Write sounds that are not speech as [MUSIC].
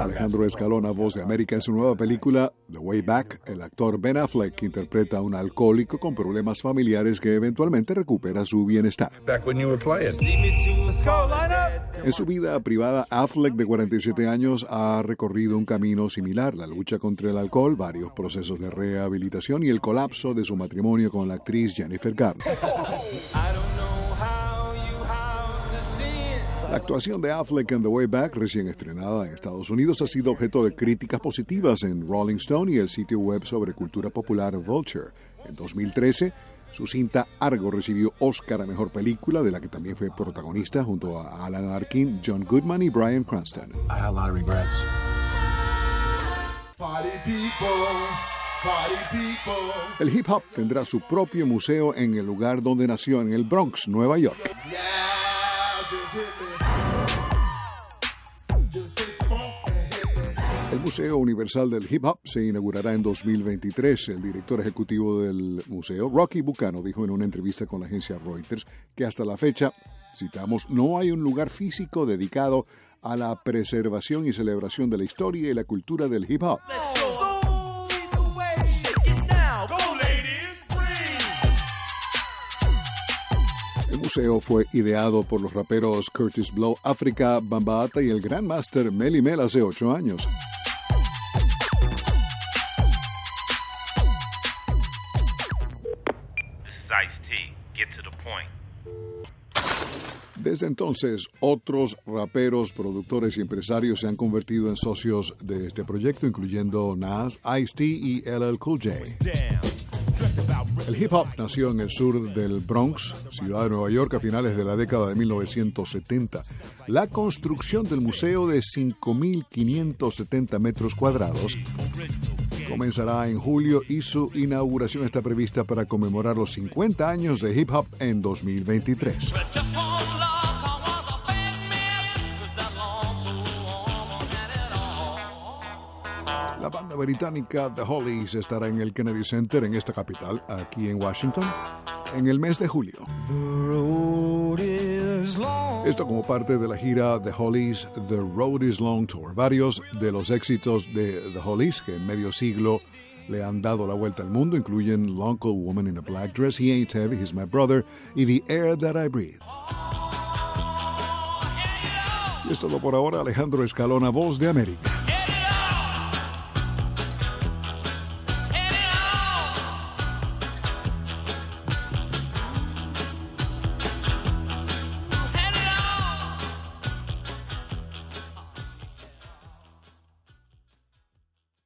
Alejandro Escalona, voz de América, en su nueva película The Way Back, el actor Ben Affleck interpreta a un alcohólico con problemas familiares que eventualmente recupera su bienestar. En su vida privada, Affleck, de 47 años, ha recorrido un camino similar, la lucha contra el alcohol, varios procesos de rehabilitación y el colapso de su matrimonio con la actriz Jennifer Garner. [LAUGHS] La actuación de Affleck en The Way Back, recién estrenada en Estados Unidos, ha sido objeto de críticas positivas en Rolling Stone y el sitio web sobre cultura popular Vulture. En 2013, su cinta Argo recibió Oscar a Mejor Película, de la que también fue protagonista junto a Alan Arkin, John Goodman y Brian Cranston. El hip hop tendrá su propio museo en el lugar donde nació, en el Bronx, Nueva York. El Museo Universal del Hip Hop se inaugurará en 2023. El director ejecutivo del museo, Rocky Bucano, dijo en una entrevista con la agencia Reuters que hasta la fecha, citamos, no hay un lugar físico dedicado a la preservación y celebración de la historia y la cultura del hip hop. El museo fue ideado por los raperos Curtis Blow, África, Bambata y el Grand Master Mel hace ocho años. Desde entonces, otros raperos, productores y empresarios se han convertido en socios de este proyecto, incluyendo Nas, Ice-T y LL Cool J. El hip hop nació en el sur del Bronx, ciudad de Nueva York, a finales de la década de 1970. La construcción del museo de 5.570 metros cuadrados comenzará en julio y su inauguración está prevista para conmemorar los 50 años de hip hop en 2023. La banda británica The Hollies estará en el Kennedy Center en esta capital, aquí en Washington, en el mes de julio. Esto como parte de la gira The Hollies The Road is Long Tour. Varios de los éxitos de The Hollies, que en medio siglo le han dado la vuelta al mundo, incluyen Uncle Woman in a Black Dress, He Ain't Heavy, He's My Brother y The Air That I Breathe. Y es todo por ahora, Alejandro Escalona, Voz de América.